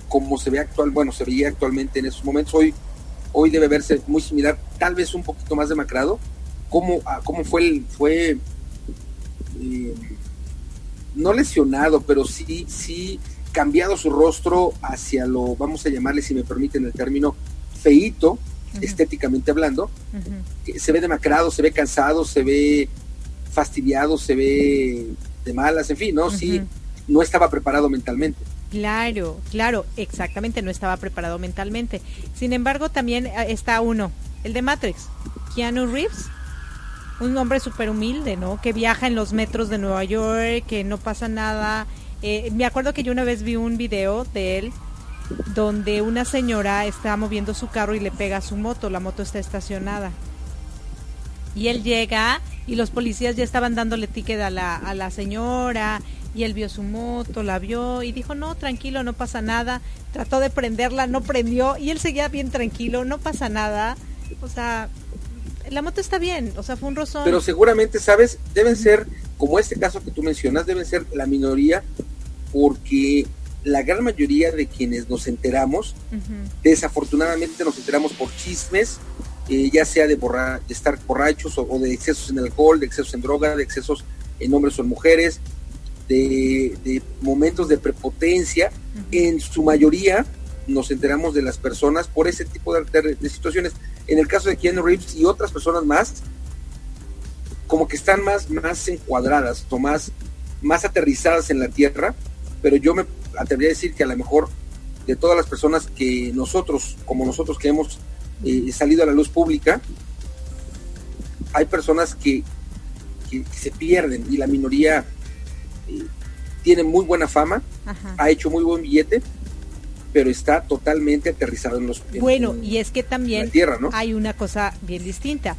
como se ve actual, bueno, se veía actualmente en esos momentos. Hoy, hoy debe verse muy similar, tal vez un poquito más demacrado. ¿Cómo, ah, cómo fue el, fue eh, no lesionado, pero sí, sí cambiado su rostro hacia lo, vamos a llamarle, si me permiten el término, feíto, estéticamente hablando. Se ve demacrado, se ve cansado, se ve fastidiado, se ve de malas, en fin, ¿no? Sí, no estaba preparado mentalmente. Claro, claro, exactamente, no estaba preparado mentalmente. Sin embargo, también eh, está uno, el de Matrix, Keanu Reeves, un hombre súper humilde, ¿no? Que viaja en los metros de Nueva York, que no pasa nada, eh, me acuerdo que yo una vez vi un video de él donde una señora está moviendo su carro y le pega a su moto, la moto está estacionada. Y él llega y los policías ya estaban dándole ticket a la, a la señora y él vio su moto, la vio y dijo, no, tranquilo, no pasa nada. Trató de prenderla, no prendió y él seguía bien tranquilo, no pasa nada. O sea, la moto está bien, o sea, fue un rozón. Pero seguramente, ¿sabes? Deben ser, como este caso que tú mencionas, deben ser la minoría porque la gran mayoría de quienes nos enteramos, desafortunadamente nos enteramos por chismes, eh, ya sea de, borra de estar borrachos o, de excesos en alcohol, de excesos en droga, de excesos en hombres o en mujeres, de, momentos de prepotencia. En su mayoría nos enteramos de las personas por ese tipo de, de situaciones. En el caso de Keanu Reeves y otras personas más, como que están más, más encuadradas o más, más aterrizadas en la tierra pero yo me atrevería a decir que a lo mejor de todas las personas que nosotros, como nosotros que hemos eh, salido a la luz pública, hay personas que, se pierden y la minoría eh, tiene muy buena fama, ha hecho muy buen billete, pero está totalmente aterrizado en los Bueno, y es que también hay una cosa bien distinta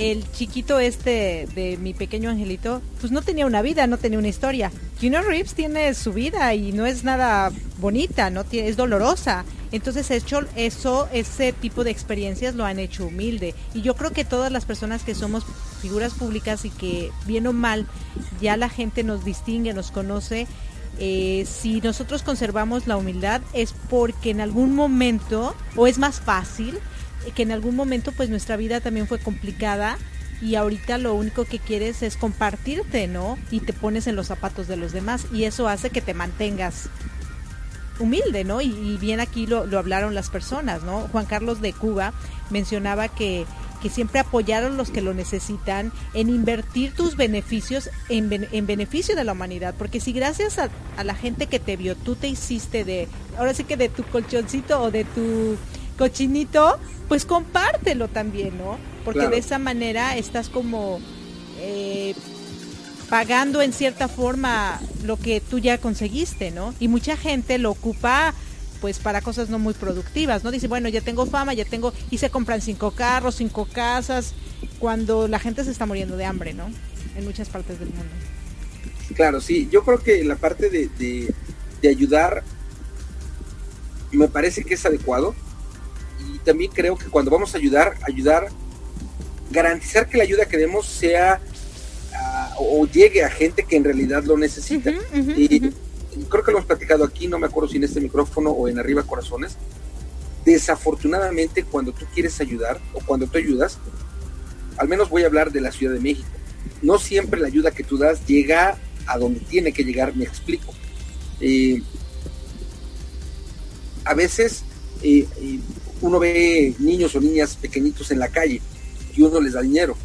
el chiquito este de mi pequeño angelito, pues no tenía una vida, no tenía una historia. Keanu Reeves tiene su vida y no es nada bonita, no es dolorosa. Entonces hecho eso, ese tipo de experiencias lo han hecho humilde. Y yo creo que todas las personas que somos figuras públicas y que bien o mal ya la gente nos distingue, nos conoce, eh, si nosotros conservamos la humildad es porque en algún momento, o es más fácil, que en algún momento pues nuestra vida también fue complicada y ahorita lo único que quieres es compartirte, ¿no? Y te pones en los zapatos de los demás y eso hace que te mantengas humilde, ¿no? Y, bien aquí lo, hablaron las personas, ¿no? Juan Carlos de Cuba mencionaba que, que siempre apoyaron los que lo necesitan en invertir tus beneficios en, en beneficio de la humanidad, porque si gracias a, a la gente que te vio, tú te hiciste de, ahora sí que de tu colchoncito o de tu cochinito, pues compártelo también, ¿no? Porque de esa manera estás como eh, pagando en cierta forma lo que tú ya conseguiste, ¿no? Y mucha gente lo ocupa pues para cosas no muy productivas, ¿no? Dice, bueno, ya tengo fama, ya tengo, y se compran cinco carros, cinco casas, cuando la gente se está muriendo de hambre, ¿no? En muchas partes del mundo. Claro, sí, yo creo que la parte de, de ayudar me parece que es adecuado, y también creo que cuando vamos a ayudar, ayudar, garantizar que la ayuda que demos sea ah, o llegue a gente que en realidad lo necesita. y creo que lo hemos platicado aquí, no me acuerdo si en este micrófono o en Arriba Corazones, desafortunadamente cuando tú quieres ayudar o cuando tú ayudas, al menos voy a hablar de la Ciudad de México, no siempre la ayuda que tú das llega a donde tiene que llegar, me explico. Eh, a veces eh, eh, uno ve niños o niñas pequeñitos en la calle y uno les da dinero.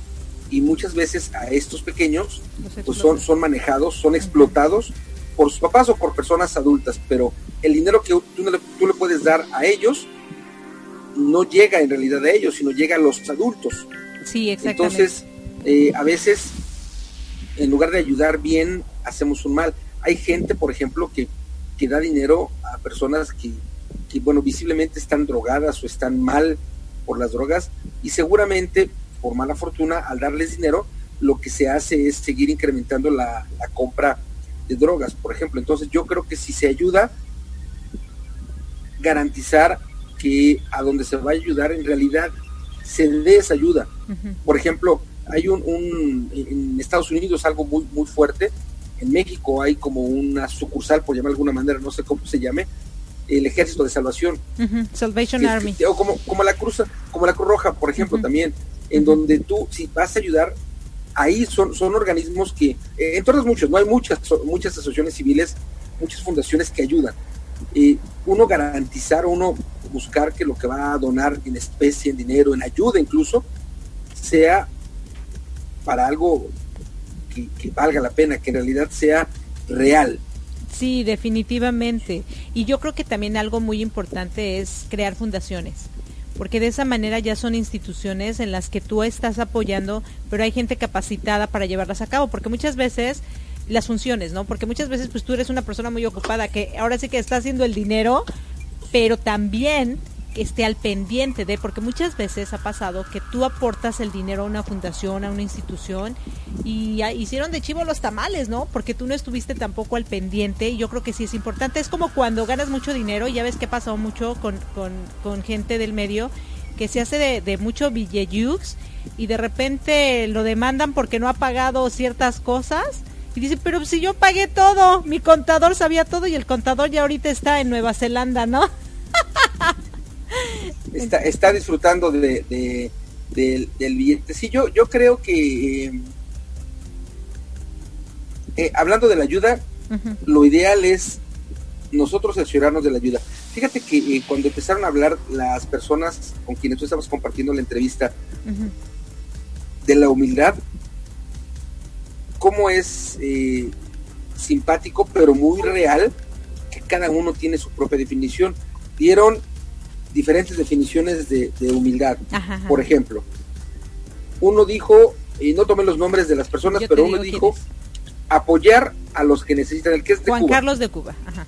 Y muchas veces a estos pequeños pues son, son manejados, son explotados por sus papás o por personas adultas, pero el dinero que tú, le, tú le puedes dar a ellos no llega en realidad a ellos, sino llega a los adultos. Sí, exactamente. Entonces, eh, a veces, en lugar de ayudar bien, hacemos un mal. Hay gente, por ejemplo, que, que da dinero a personas que, que, bueno, visiblemente están drogadas o están mal por las drogas y seguramente, por mala fortuna, al darles dinero, lo que se hace es seguir incrementando la, la compra de drogas, por ejemplo. Entonces yo creo que si se ayuda, garantizar que a donde se va a ayudar en realidad se dé esa ayuda. Por ejemplo, hay un, un, en Estados Unidos algo muy muy fuerte. En México hay como una sucursal, por llamar de alguna manera, no sé cómo se llame, el Ejército de Salvación. Salvation que- Army. que- o como, como la Cruz, como la Cruz Roja, por ejemplo, también, en donde tú, si vas a ayudar, ahí son, son organismos que, eh, en todos muchos, no hay muchas, muchas asociaciones civiles, muchas fundaciones que ayudan. Eh, uno garantizar, uno buscar que lo que va a donar en especie, en dinero, en ayuda incluso, sea para algo que, que valga la pena, que en realidad sea real. Sí, definitivamente. Y yo creo que también algo muy importante es crear fundaciones, porque de esa manera ya son instituciones en las que tú estás apoyando, pero hay gente capacitada para llevarlas a cabo, porque muchas veces las funciones, ¿no? Porque muchas veces pues tú eres una persona muy ocupada que ahora sí que está haciendo el dinero, pero también esté al pendiente de, porque muchas veces ha pasado que tú aportas el dinero a una fundación, a una institución, y hicieron de chivo los tamales, ¿no? Porque tú no estuviste tampoco al pendiente, y yo creo que sí es importante. Es como cuando ganas mucho dinero, y ya ves que ha pasado mucho con, con, gente del medio, que se hace de, de mucho billeyux, y de repente lo demandan porque no ha pagado ciertas cosas, y dice, pero si yo pagué todo, mi contador sabía todo, y el contador ya ahorita está en Nueva Zelanda, ¿no? está, está disfrutando de, de- del, del billete. Sí, yo, yo creo que eh, eh, hablando de la ayuda, lo ideal es nosotros asegurarnos de la ayuda. Fíjate que eh, cuando empezaron a hablar las personas con quienes tú estabas compartiendo la entrevista de la humildad, cómo es eh, simpático, pero muy real, que cada uno tiene su propia definición. Dieron diferentes definiciones de, de humildad. Ajá, ajá. Por ejemplo, uno dijo, y no tomé los nombres de las personas, Yo pero uno dijo apoyar a los que necesitan, el que es de Juan Cuba. Carlos de Cuba. Ajá.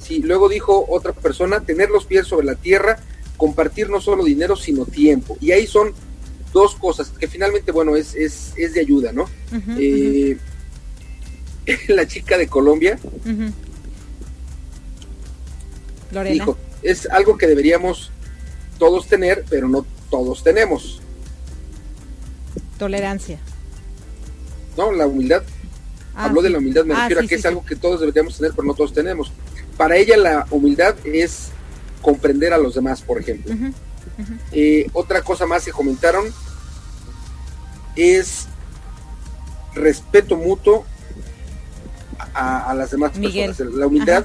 Sí, luego dijo otra persona, tener los pies sobre la tierra, compartir no solo dinero, sino tiempo. Y ahí son dos cosas que finalmente, bueno, es, es, es de ayuda, ¿no? Eh, la chica de Colombia. Lorena. dijo, es algo que deberíamos todos tener, pero no todos tenemos, Tolerancia. ¿no? La humildad. Ah, Habló de la humildad, me Ah, refiero sí, a que sí, es algo que todos deberíamos tener, pero no todos tenemos. Para ella la humildad es comprender a los demás, por ejemplo. Eh, otra cosa más que comentaron es respeto mutuo a, a las demás Miguel. personas. La humildad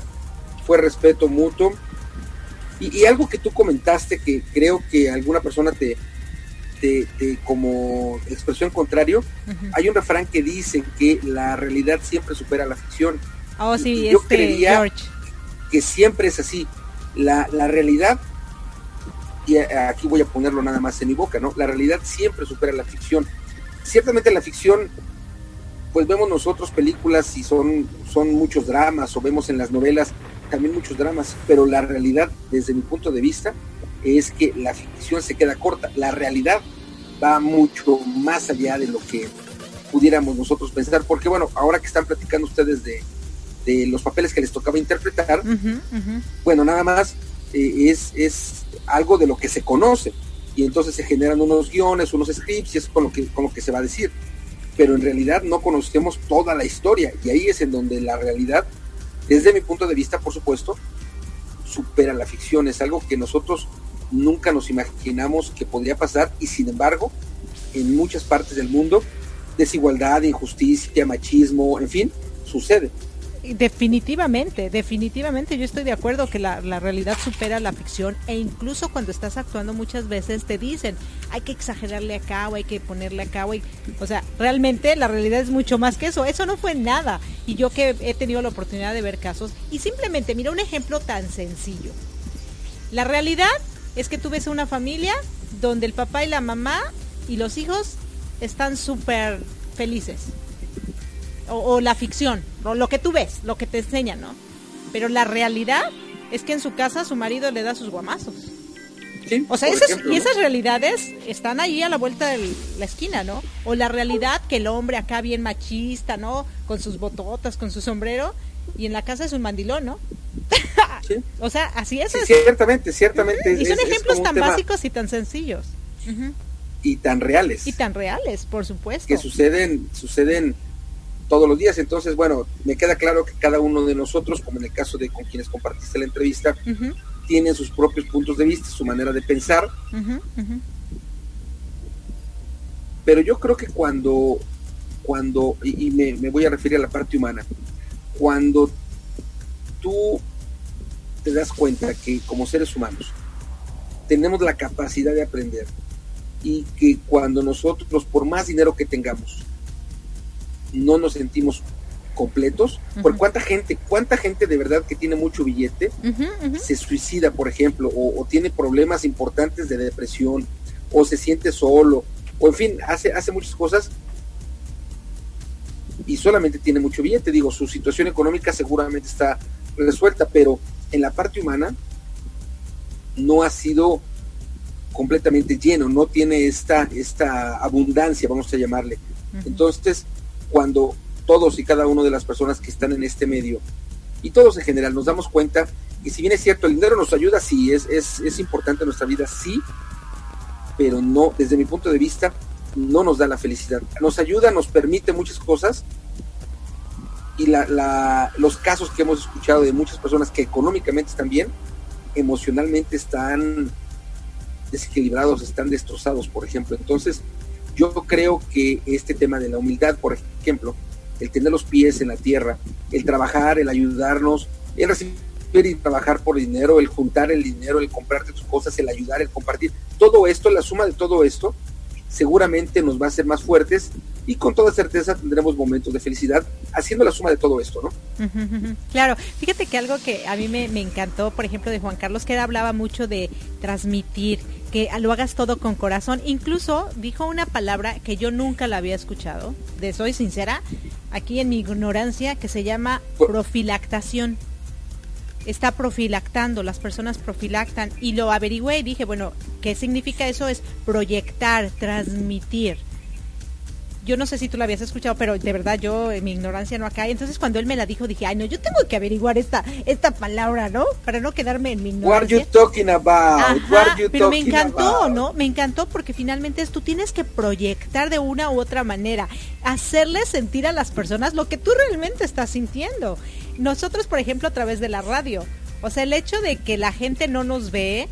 fue respeto mutuo. Y, y algo que tú comentaste que creo que alguna persona te, te- te- como expresión contrario, hay un refrán que dice que la realidad siempre supera la ficción. Oh, sí, Yo este creería- George. que siempre es así. La, la realidad, y aquí voy a ponerlo nada más en mi boca, ¿no? La realidad siempre supera la ficción. Ciertamente la ficción, pues vemos nosotros películas y son, son muchos dramas, o vemos en las novelas también muchos dramas, pero la realidad, desde mi punto de vista, es que la ficción se queda corta. La realidad va mucho más allá de lo que pudiéramos nosotros pensar, porque bueno, ahora que están platicando ustedes de, de los papeles que les tocaba interpretar, bueno, nada más eh, es, es algo de lo que se conoce y entonces se generan unos guiones, unos scripts y es con lo que, con lo que se va a decir. Pero en realidad no conocemos toda la historia y ahí es en donde la realidad, desde mi punto de vista, por supuesto, supera la ficción. Es algo que nosotros nunca nos imaginamos que podría pasar y sin embargo, en muchas partes del mundo, desigualdad, injusticia, machismo, en fin, sucede. Definitivamente, definitivamente yo estoy de acuerdo que la, la, realidad supera la ficción e incluso cuando estás actuando muchas veces te dicen hay que exagerarle acá o hay que ponerle acá o, o sea, realmente la realidad es mucho más que eso, eso no fue nada. Y yo que he tenido la oportunidad de ver casos y simplemente mira un ejemplo tan sencillo. La realidad es que tú ves una familia donde el papá y la mamá y los hijos están súper felices o, la ficción, o lo que tú ves, lo que te enseñan, ¿no? Pero la realidad es que en su casa su marido le da sus guamazos. Sí, o sea, esas, y esas realidades están ahí a la vuelta de la esquina, ¿no? O la realidad que el hombre acá bien machista, ¿no? Con sus bototas, con su sombrero, y en la casa es un mandilón, ¿no? Sí. o sea, así es. ciertamente, ciertamente. Y son ejemplos tan básicos y tan sencillos. Y tan reales. Y tan reales, por supuesto. Que suceden, suceden todos los días. Entonces, bueno, me queda claro que cada uno de nosotros, como en el caso de con quienes compartiste la entrevista, tiene sus propios puntos de vista, su manera de pensar. Pero yo creo que cuando, cuando y, me, me, voy a referir a la parte humana, cuando tú te das cuenta que como seres humanos tenemos la capacidad de aprender y que cuando nosotros, por más dinero que tengamos, no nos sentimos completos. Por cuánta gente, cuánta gente de verdad que tiene mucho billete se suicida, por ejemplo, o, tiene problemas importantes de depresión, o se siente solo, o en fin, hace, hace muchas cosas y solamente tiene mucho billete. Digo, su situación económica seguramente está resuelta, pero en la parte humana no ha sido completamente lleno, no tiene esta, esta abundancia, vamos a llamarle. Entonces, cuando todos y cada uno de las personas que están en este medio, y todos en general, nos damos cuenta que si bien es cierto, el dinero nos ayuda, sí, es, es, es importante en nuestra vida, sí, pero no, desde mi punto de vista, no nos da la felicidad. Nos ayuda, nos permite muchas cosas, y la, los casos que hemos escuchado de muchas personas que económicamente están bien, emocionalmente están desequilibrados, están destrozados, por ejemplo. Entonces, yo creo que este tema de la humildad, por ejemplo, el tener los pies en la tierra, el trabajar, el ayudarnos, el recibir y trabajar por dinero, el juntar el dinero, el comprarte tus cosas, el ayudar, el compartir, todo esto, la suma de todo esto, seguramente nos va a hacer más fuertes y con toda certeza tendremos momentos de felicidad haciendo la suma de todo esto, ¿no? Claro, fíjate que algo que a mí me, me encantó, por ejemplo, de Juan Carlos, que él hablaba mucho de transmitir, que lo hagas todo con corazón. Incluso dijo una palabra que yo nunca la había escuchado, de soy sincera, aquí en mi ignorancia, que se llama profilactación. Está profilactando, las personas profilactan y lo averigüé y dije, bueno, ¿qué significa eso? Es proyectar, transmitir yo no sé si tú la habías escuchado, pero de verdad yo, en mi ignorancia no acá. Entonces cuando él me la dijo, dije, ay no, yo tengo que averiguar esta, esta palabra, ¿no? Para no quedarme en mi ignorancia. What are you talking about? pero me encantó, ¿no? Me encantó porque finalmente es, tú tienes que proyectar de una u otra manera, hacerle sentir a las personas lo que tú realmente estás sintiendo. Nosotros, por ejemplo, a través de la radio, o sea, el hecho de que la gente no nos ve,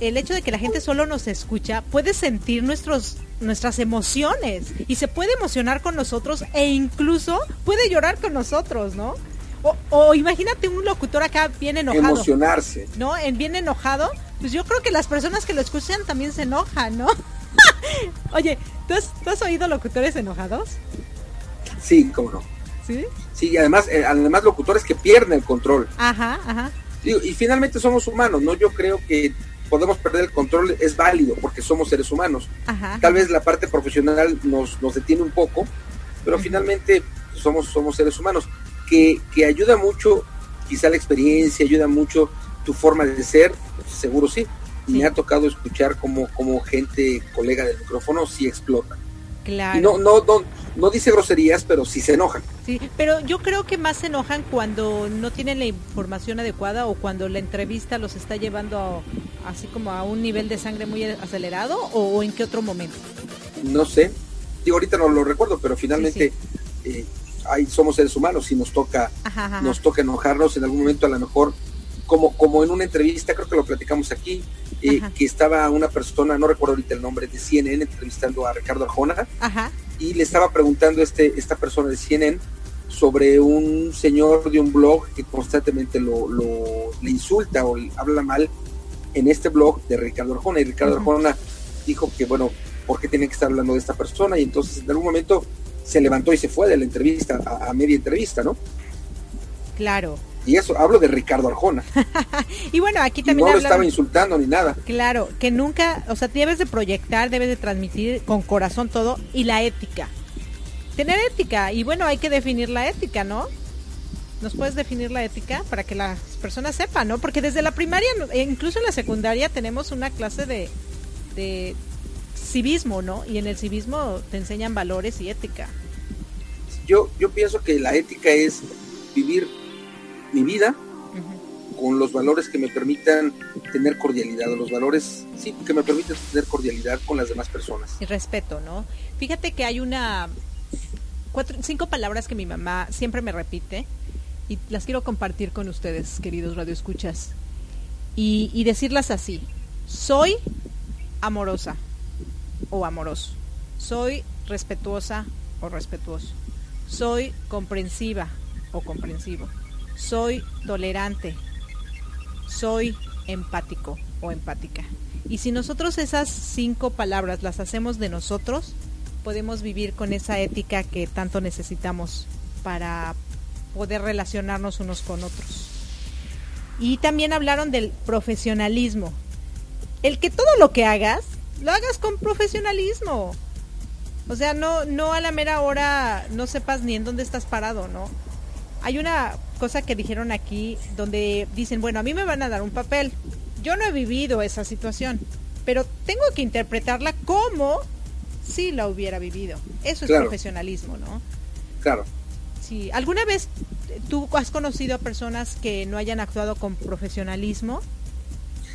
el hecho de que la gente solo nos escucha, puede sentir nuestros nuestras emociones y se puede emocionar con nosotros e incluso puede llorar con nosotros, ¿no? O, imagínate un locutor acá bien enojado. Emocionarse. ¿No? En bien enojado. Pues yo creo que las personas que lo escuchan también se enojan, ¿no? Oye, ¿tú has, oído locutores enojados? Sí, cómo no. ¿Sí? Sí, y además, eh, además locutores que pierden el control. Ajá, ajá. y finalmente somos humanos, ¿no? Yo creo que podemos perder el control es válido porque somos seres humanos. Tal vez la parte profesional nos, nos detiene un poco, pero finalmente somos, somos seres humanos. Que, que ayuda mucho, quizá la experiencia, ayuda mucho tu forma de ser, seguro sí. Y me ha tocado escuchar como, como gente, colega del micrófono, sí explota. Claro. no, no, no, no dice groserías, pero sí se enojan. Sí, pero yo creo que más se enojan cuando no tienen la información adecuada o cuando la entrevista los está llevando así como a un nivel de sangre muy acelerado o, en qué otro momento. No sé, digo ahorita no lo recuerdo, pero finalmente eh, somos seres humanos y nos toca, nos toca enojarnos en algún momento a lo mejor como, como en una entrevista, creo que lo platicamos aquí, eh, que estaba una persona, no recuerdo ahorita el nombre, de CNN entrevistando a Ricardo Arjona Ajá. Y le estaba preguntando este, esta persona de CNN sobre un señor de un blog que constantemente lo, lo- le insulta o le habla mal en este blog de Ricardo Arjona y Ricardo. Arjona dijo que bueno, ¿por qué tiene que estar hablando de esta persona? Y entonces en algún momento se levantó y se fue de la entrevista, a, a media entrevista, ¿no? Claro. Y eso, hablo de Ricardo Arjona. Y bueno, aquí Y también no lo estaba insultando ni nada. Claro, que nunca, o sea, debes de proyectar, debes de transmitir con corazón todo y la ética. Tener ética y bueno, hay que definir la ética, ¿no? ¿Nos puedes definir la ética para que las personas sepan, ¿no? Porque desde la primaria, e incluso en la secundaria, tenemos una clase de, de civismo, ¿no? Y en el civismo te enseñan valores y ética. Yo, yo pienso que la ética es vivir mi vida con los valores que me permitan tener cordialidad, los valores, sí, que me permiten tener cordialidad con las demás personas. Y respeto, ¿no? Fíjate que hay una cuatro, cinco palabras que mi mamá siempre me repite y las quiero compartir con ustedes, queridos radioescuchas. Y, y decirlas así. Soy amorosa o amoroso. Soy respetuosa o respetuoso. Soy comprensiva o comprensivo. Soy tolerante. Soy empático o empática. Y si nosotros esas cinco palabras las hacemos de nosotros, podemos vivir con esa ética que tanto necesitamos para poder relacionarnos unos con otros. Y también hablaron del profesionalismo. El que todo lo que hagas, lo hagas con profesionalismo. O sea, no, no a la mera hora no sepas ni en dónde estás parado, ¿no? Hay una cosa que dijeron aquí donde dicen, bueno, a mí me van a dar un papel. Yo no he vivido esa situación, pero tengo que interpretarla como si la hubiera vivido. Eso es Claro. profesionalismo, ¿no? Claro. Sí. ¿Alguna vez tú has conocido a personas que no hayan actuado con profesionalismo?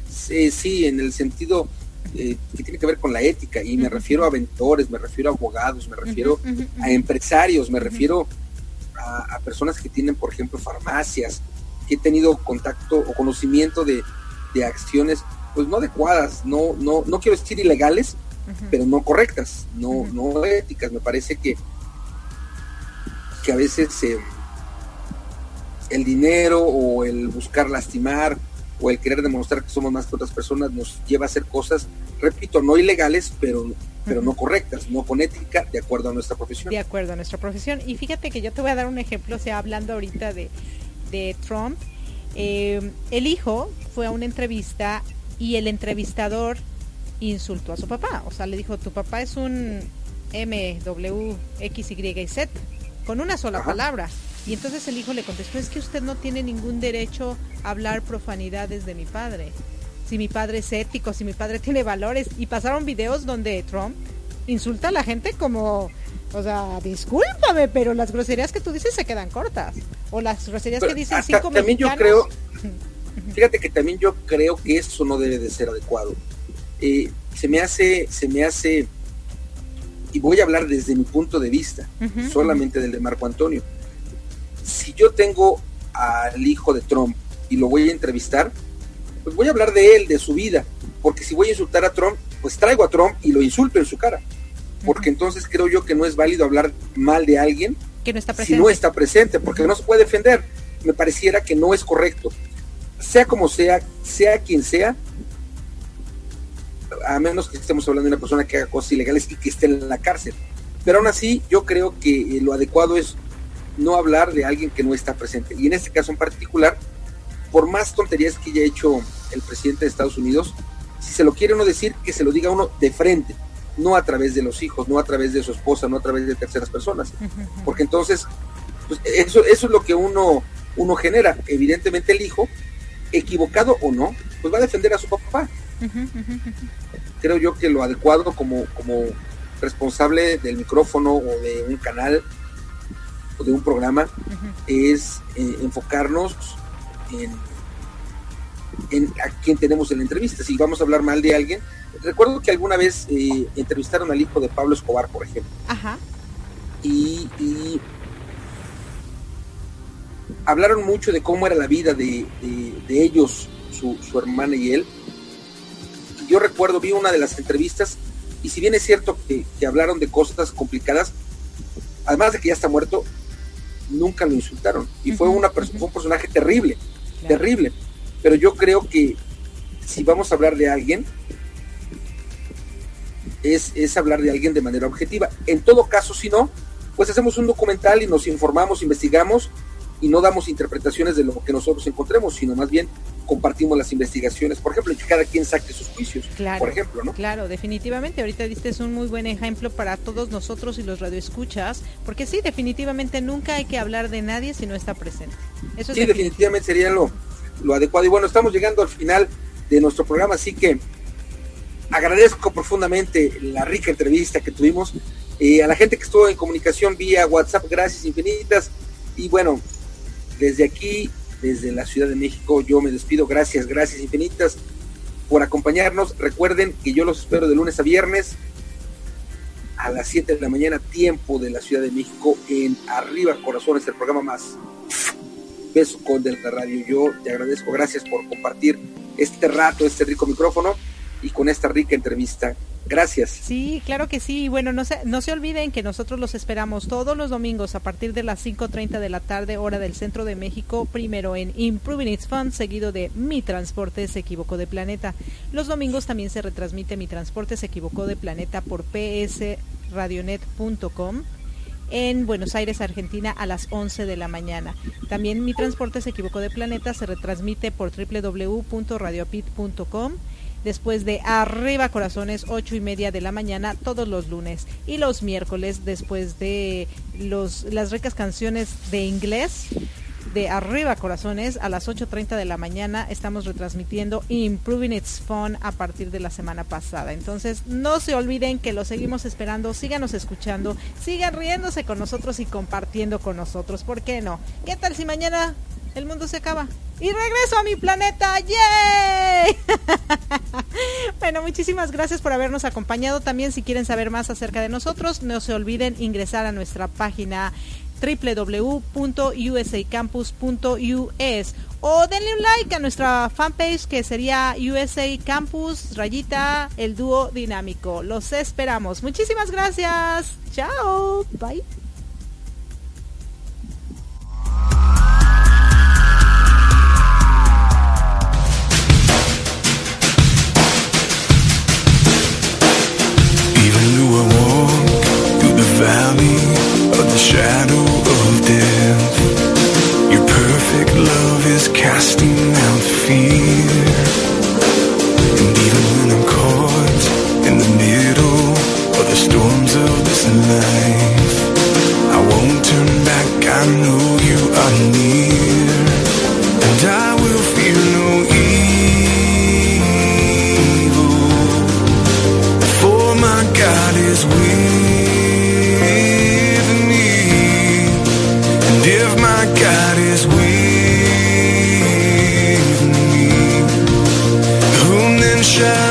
Sí, sí, en el sentido eh, que tiene que ver con la ética, y me refiero a aventores, me refiero a abogados, me refiero a empresarios, me refiero a, a personas que tienen, por ejemplo, farmacias, que he tenido contacto o conocimiento de, de acciones, pues no adecuadas, no, no, no quiero decir ilegales, pero no correctas, no, no éticas. Me parece que, que a veces eh, el dinero o el buscar lastimar o el querer demostrar que somos más que otras personas nos lleva a hacer cosas, repito, no ilegales, pero, pero no correctas, no con ética, de acuerdo a nuestra profesión. De acuerdo a nuestra profesión. Y fíjate que yo te voy a dar un ejemplo, o sea, hablando ahorita de, de Trump. eh, el hijo fue a una entrevista y el entrevistador insultó a su papá. O sea, le dijo, tu papá es un M, W, X, Y y Z, con una sola Ajá. palabra. Y entonces el hijo le contestó, es que usted no tiene ningún derecho a hablar profanidades de mi padre. Si mi padre es ético, si mi padre tiene valores. Y pasaron videos donde Trump insulta a la gente como, o sea, discúlpame, pero las groserías que tú dices se quedan cortas. O las groserías Pero que dicen cinco también yo creo, fíjate que también yo creo que eso no debe de ser adecuado. Eh, se me hace, se me hace, y voy a hablar desde mi punto de vista, solamente del de Marco Antonio. Si yo tengo al hijo de Trump y lo voy a entrevistar, pues voy a hablar de él, de su vida, porque si voy a insultar a Trump, pues traigo a Trump y lo insulto en su cara, porque entonces creo yo que no es válido hablar mal de alguien que no está si presente. no está presente, porque no se puede defender. Me pareciera que no es correcto. Sea como sea, sea quien sea, a menos que estemos hablando de una persona que haga cosas ilegales y que esté en la cárcel. Pero aún así, yo creo que eh, lo adecuado es no hablar de alguien que no está presente. Y en este caso en particular, por más tonterías que haya hecho el presidente de Estados Unidos, si se lo quiere uno decir, que se lo diga uno de frente, no a través de los hijos, no a través de su esposa, no a través de terceras personas porque entonces pues, eso, eso es lo que uno, uno genera. Evidentemente el hijo, equivocado o no, pues va a defender a su papá. Creo yo que lo adecuado como, como responsable del micrófono o de un canal o de un programa es eh, enfocarnos en, en a quién tenemos en la entrevista. Si vamos a hablar mal de alguien, recuerdo que alguna vez eh, entrevistaron al hijo de Pablo Escobar, por ejemplo Ajá. y, y hablaron mucho de cómo era la vida de, de- de ellos, su, su hermana y él, yo recuerdo, vi una de las entrevistas y si bien es cierto que, hablaron de cosas complicadas, además de que ya está muerto, nunca lo insultaron. Y fue, una fue un personaje terrible, terrible. Pero yo creo que si vamos a hablar de alguien, es, es hablar de alguien de manera objetiva. En todo caso, si no, pues hacemos un documental y nos informamos, investigamos y no damos interpretaciones de lo que nosotros encontremos, sino más bien compartimos las investigaciones, por ejemplo, y que cada quien saque sus juicios, claro, por ejemplo, ¿no? Claro, definitivamente, ahorita diste es un muy buen ejemplo para todos nosotros y los radioescuchas, porque sí, definitivamente nunca hay que hablar de nadie si no está presente. Eso sí, definitivamente sería lo, lo adecuado. Y bueno, estamos llegando al final de nuestro programa, así que agradezco profundamente la rica entrevista que tuvimos. Eh, a la gente que estuvo en comunicación vía WhatsApp, gracias infinitas. Y bueno, desde aquí desde la Ciudad de México. Yo me despido. Gracias, gracias infinitas por acompañarnos. Recuerden que yo los espero de lunes a viernes a las 7 de la mañana, tiempo de la Ciudad de México, en Arriba Corazones, el programa más beso con de radio. Yo te agradezco, gracias por compartir este rato, este rico micrófono y con esta rica entrevista Gracias. Sí, claro que sí. Bueno, no se, no se olviden que nosotros los esperamos todos los domingos a partir de las 5.30 de la tarde, hora del centro de México, primero en Improving Its Fun, seguido de Mi Transporte se equivocó de planeta. Los domingos también se retransmite Mi Transporte se equivocó de planeta por psradionet.com en Buenos Aires, Argentina, a las 11 de la mañana. También Mi Transporte se equivocó de planeta se retransmite por www.radiopit.com después de Arriba Corazones, ocho y media de la mañana, todos los lunes. Y los miércoles, después de los, las ricas canciones de inglés de Arriba Corazones a las 8.30 de la mañana estamos retransmitiendo Improving Its Fun a partir de la semana pasada. Entonces no se olviden que lo seguimos esperando, síganos escuchando, sigan riéndose con nosotros y compartiendo con nosotros. ¿Por qué no? ¿Qué tal si mañana el mundo se acaba. Y regreso a mi planeta. ¡Yay! bueno, muchísimas gracias por habernos acompañado. También si quieren saber más acerca de nosotros, no se olviden ingresar a nuestra página www.usacampus.us o denle un like a nuestra fanpage que sería USA Campus rayita el dúo dinámico. Los esperamos. Muchísimas gracias. Chao. Bye. Valley of the shadow of death. Your perfect love is casting out fear. And even when I'm caught in the middle of the storms of this life, I won't turn back. I know you are near, God is with me. Whom then shall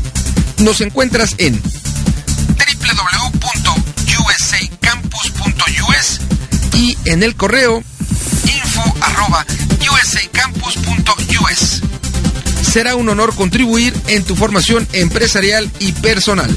Nos encuentras en www.usacampus.us y en el correo info arroba usacampus.us. Será un honor contribuir en tu formación empresarial y personal.